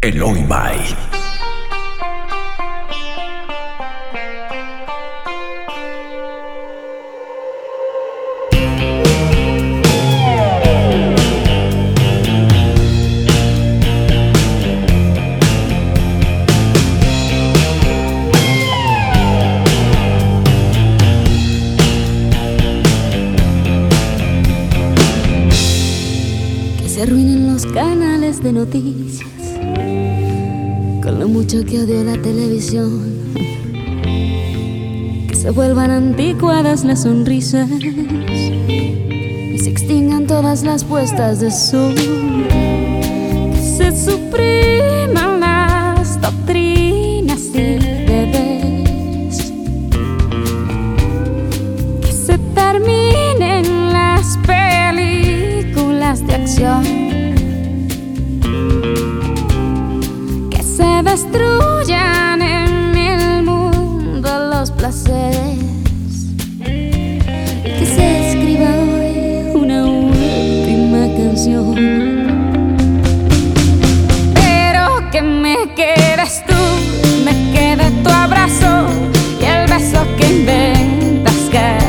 Eloy Mai. Que se arruinen los canales de noticias que odio la televisión. Que se vuelvan anticuadas las sonrisas y se extingan todas las puestas de sol. Que se supriman las doctrinas y deberes. Que se terminen las películas de acción. Destruyan en el mundo los placeres que se escriba hoy una última canción. Pero que me quedes tú, me quede tu abrazo y el beso que inventas cada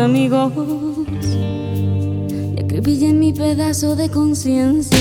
amigos y acribillen mi pedazo de conciencia.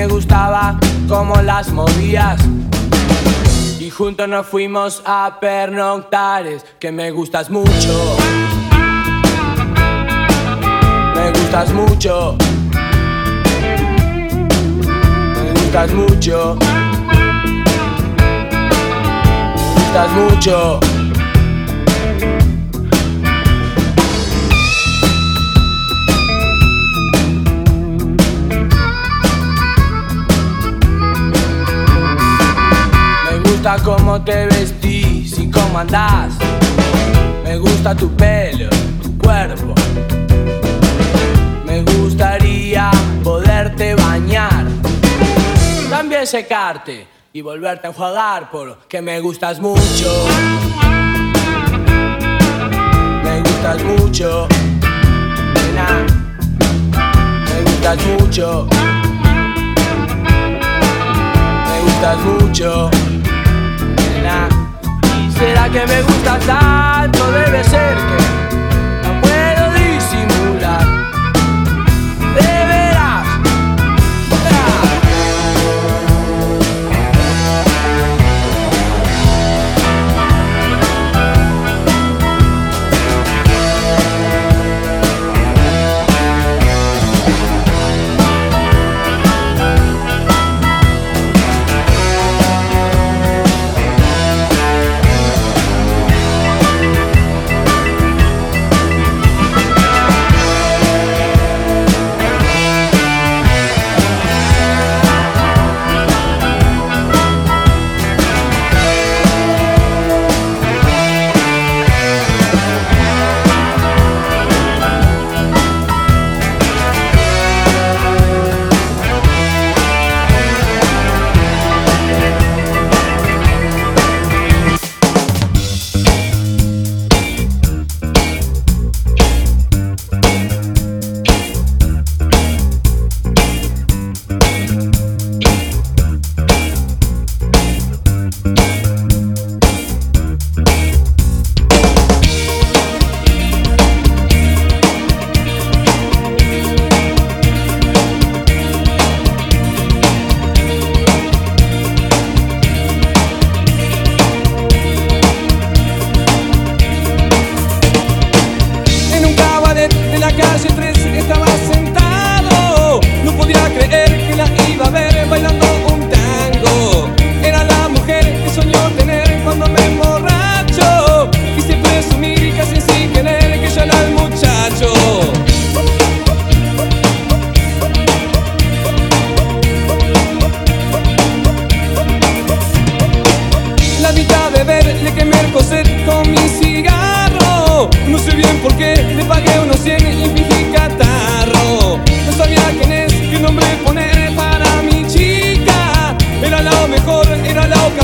Me gustaba cómo las movías. Y juntos nos fuimos a pernoctares, que me gustas mucho. Me gustas mucho. Me gustas mucho. Me gustas mucho. Gusta cómo te vestís y cómo andás. Me gusta tu pelo, tu cuerpo. Me gustaría poderte bañar. También secarte y volverte a enjuagar porque me gustas mucho. Me gustas mucho. Nena. Me gustas mucho. Me gustas mucho. Nena. ¿Y será que me gustas tanto? Debe ser que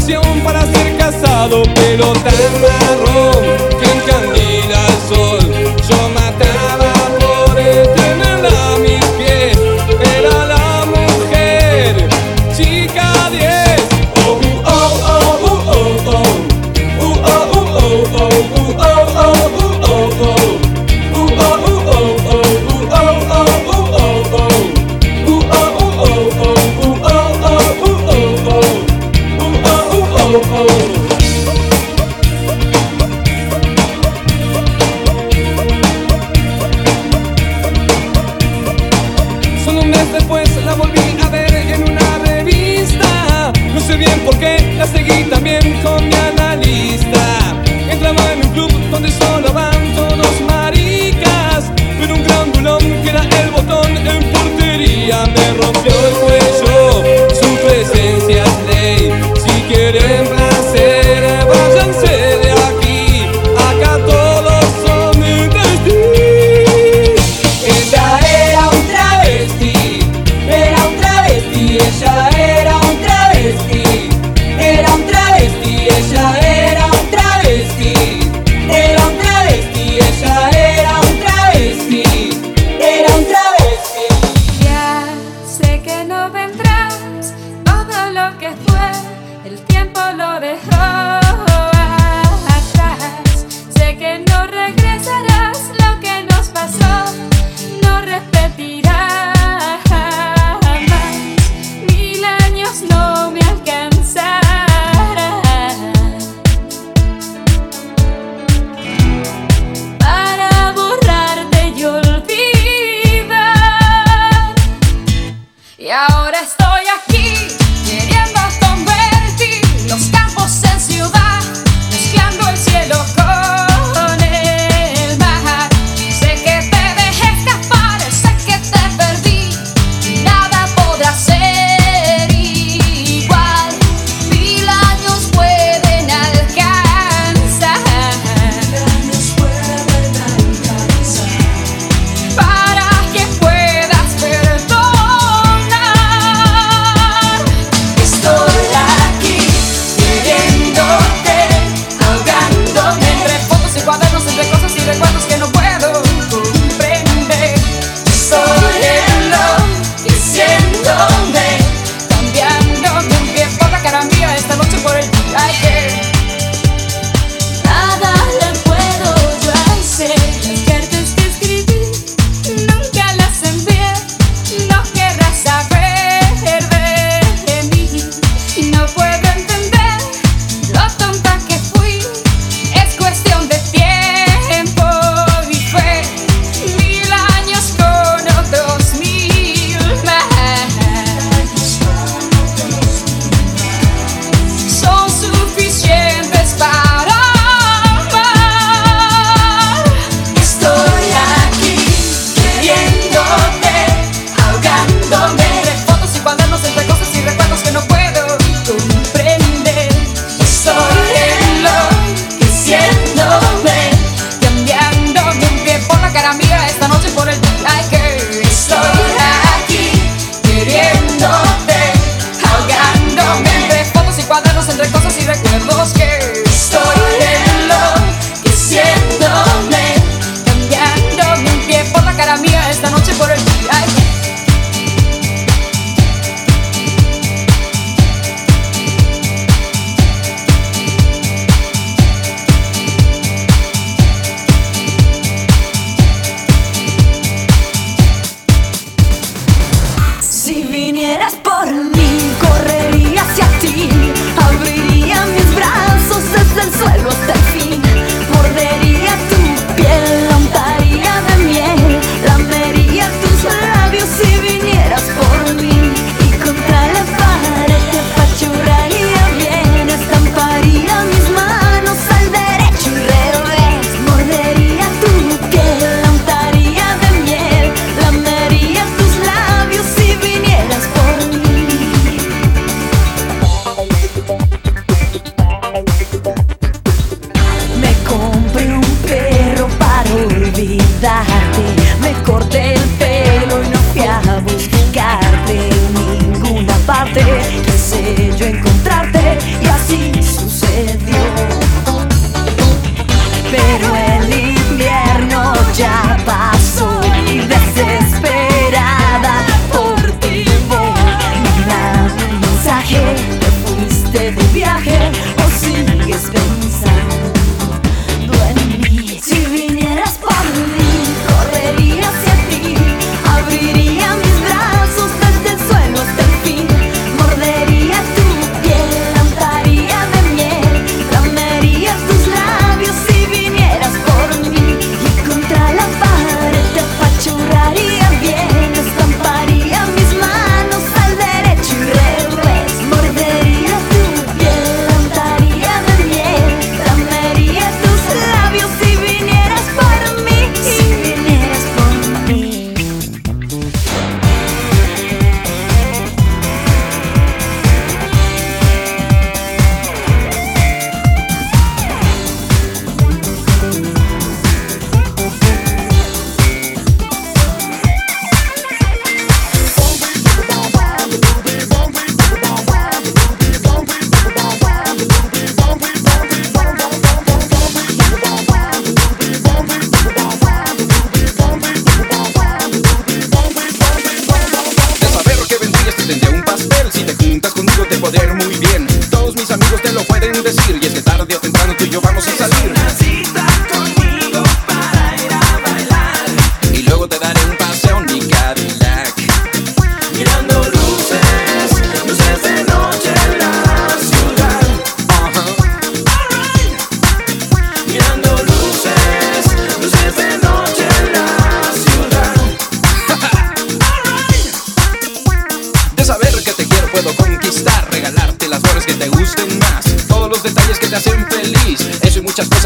pasión para ser casado, pero tan marrón que encandila.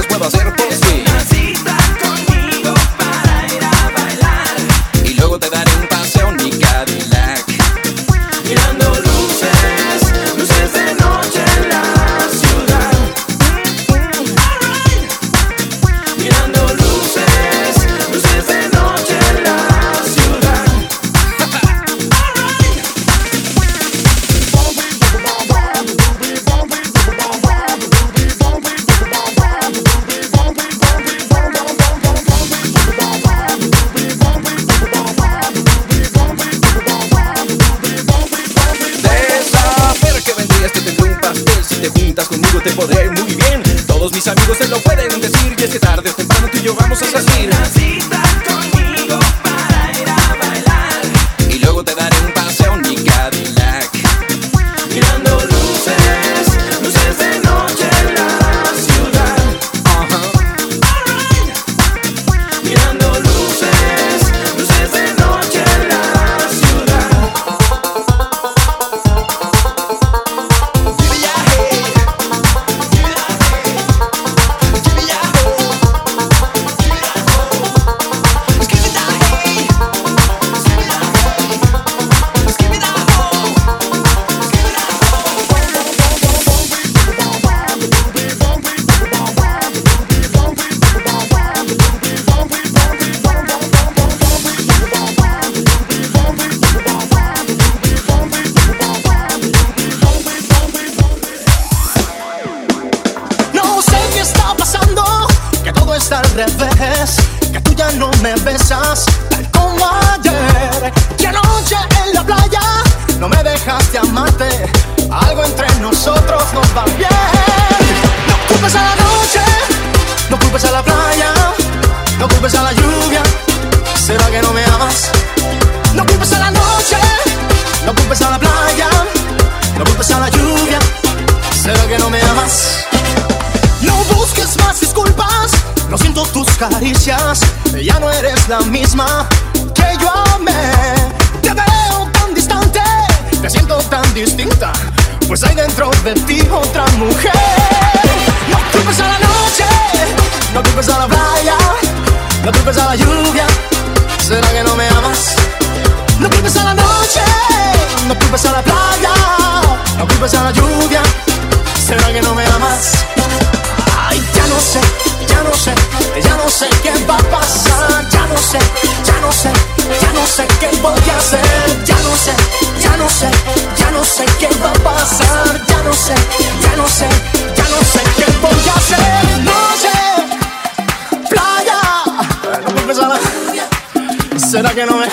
puedo hacer por never feel sé, ya no sé, ya no sé qué voy a hacer. No sé, playa. Bueno, pues ¿Será que no me?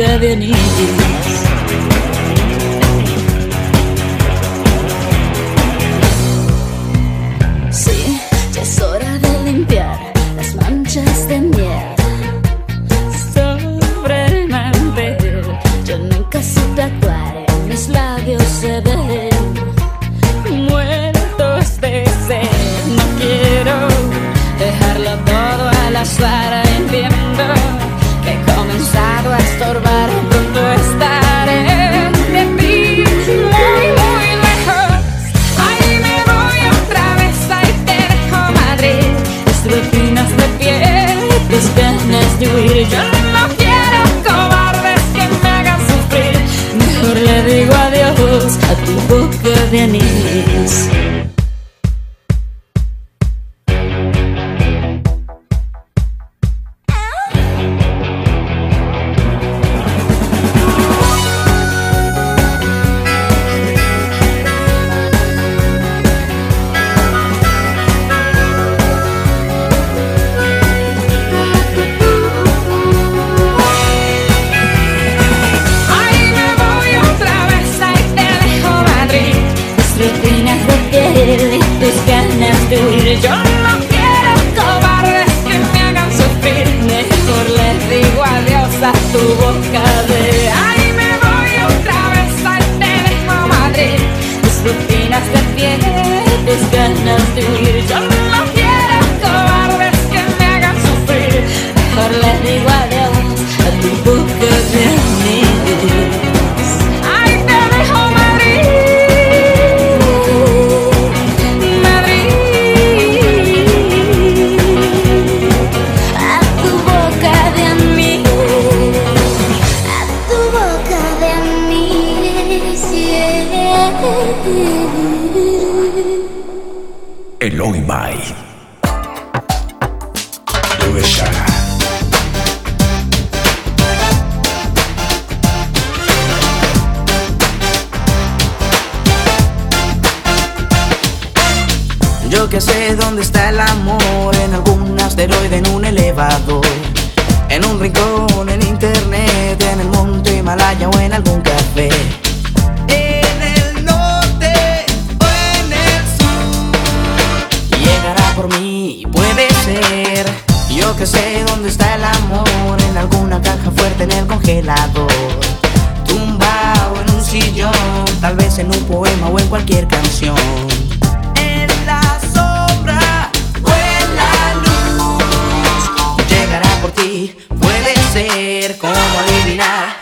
que venís. besa tu boca de ahí me voy otra vez al teléfono Madrid, tus rutinas de fiesta. Only by. ser, cómo adivinar.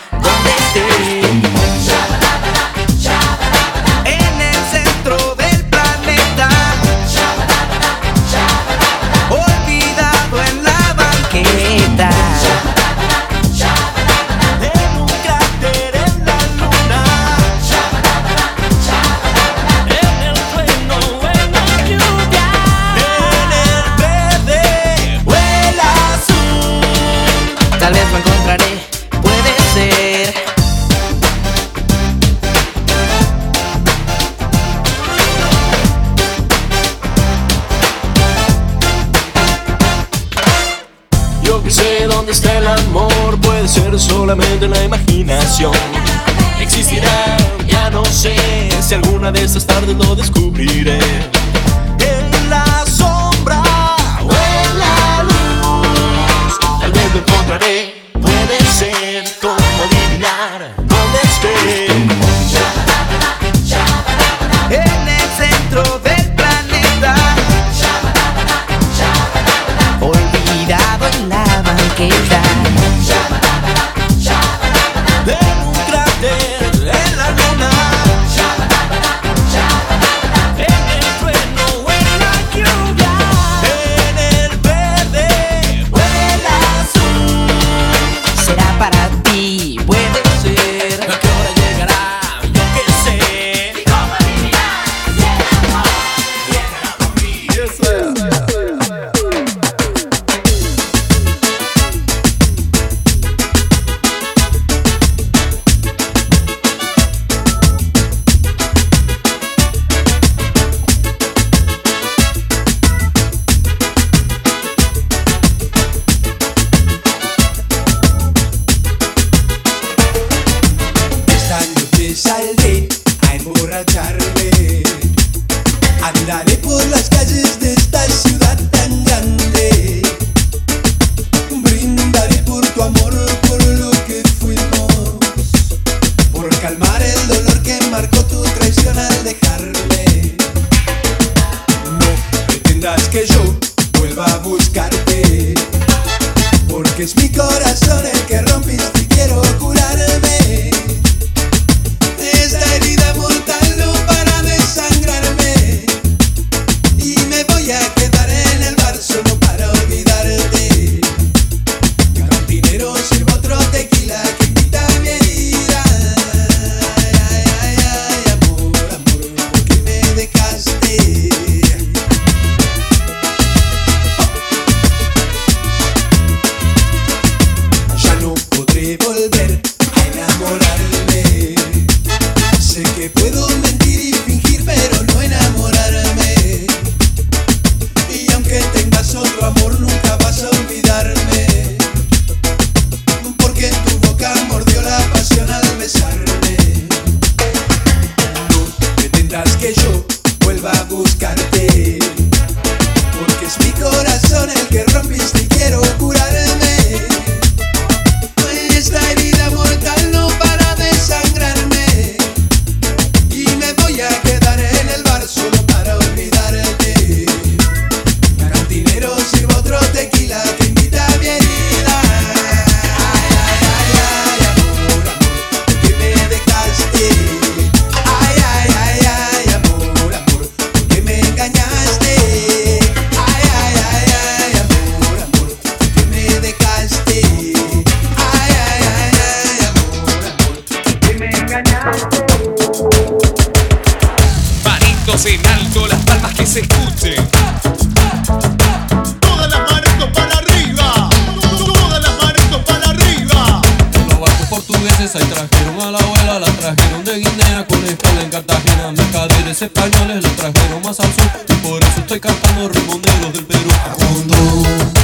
el Perú a.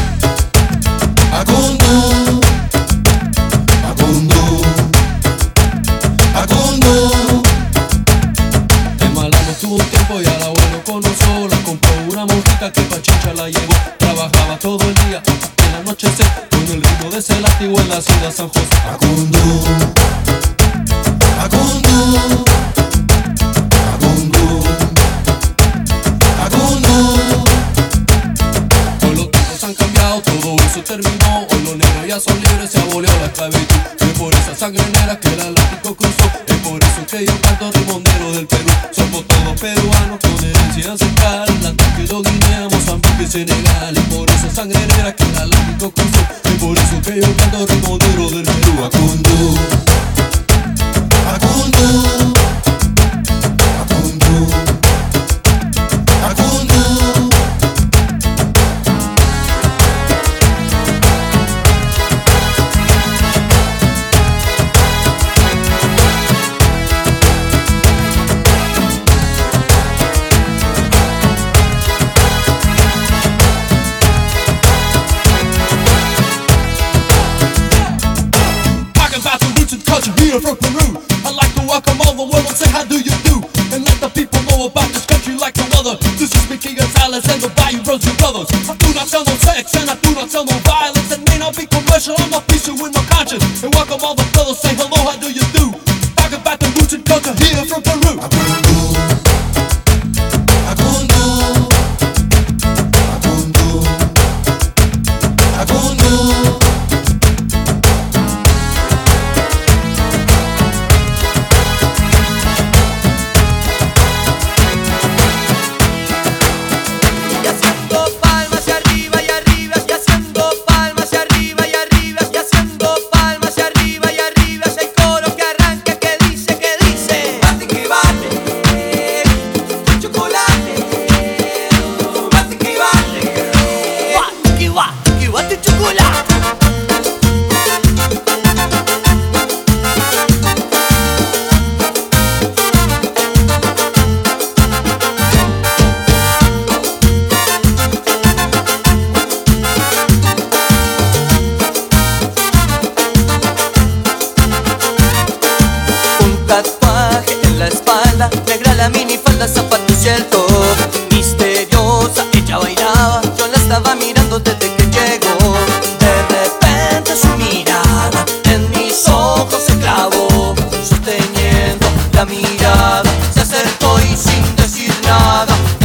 violence and nobody roads and brothers. I do not sell no sex and I do not sell no violence. It may not be commercial, I'm not preaching with my conscience. And welcome all the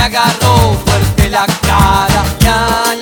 agarró fuerte la cara. Ya,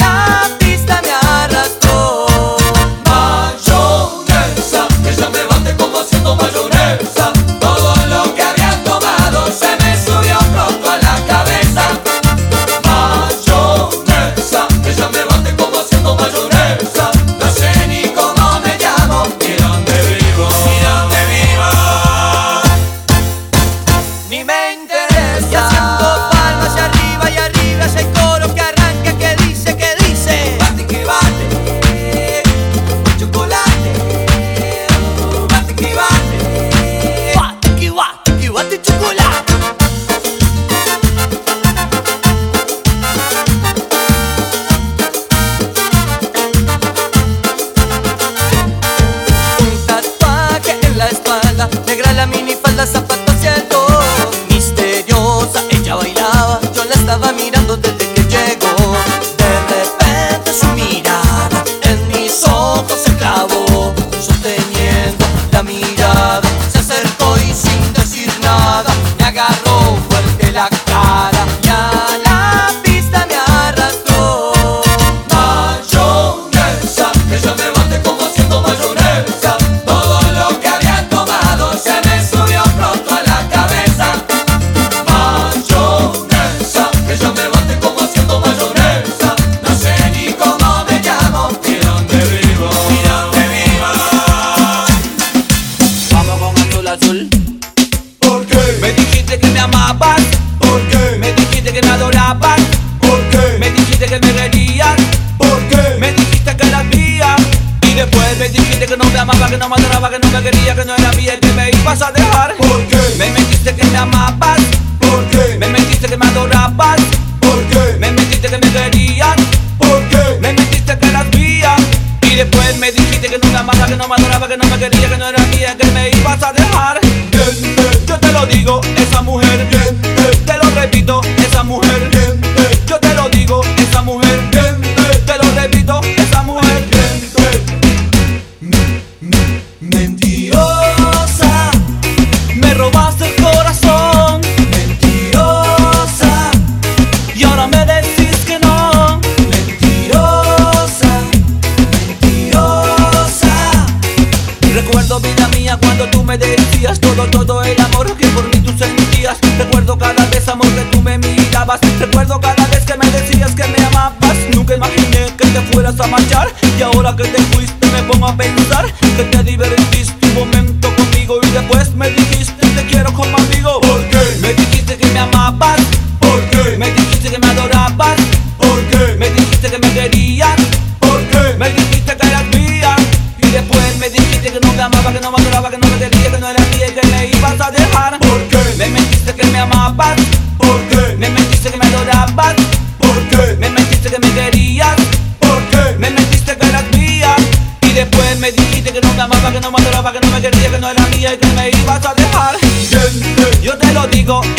lo digo.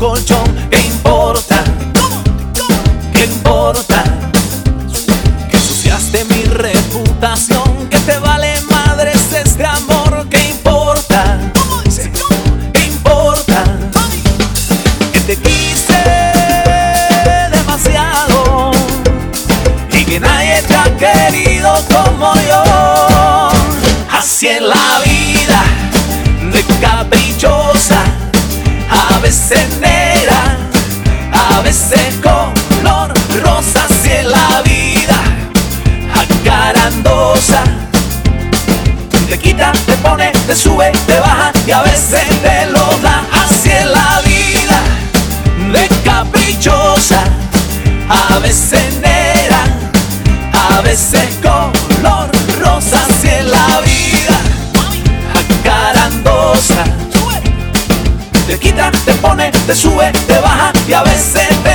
colchón. te sube, te baja y a veces te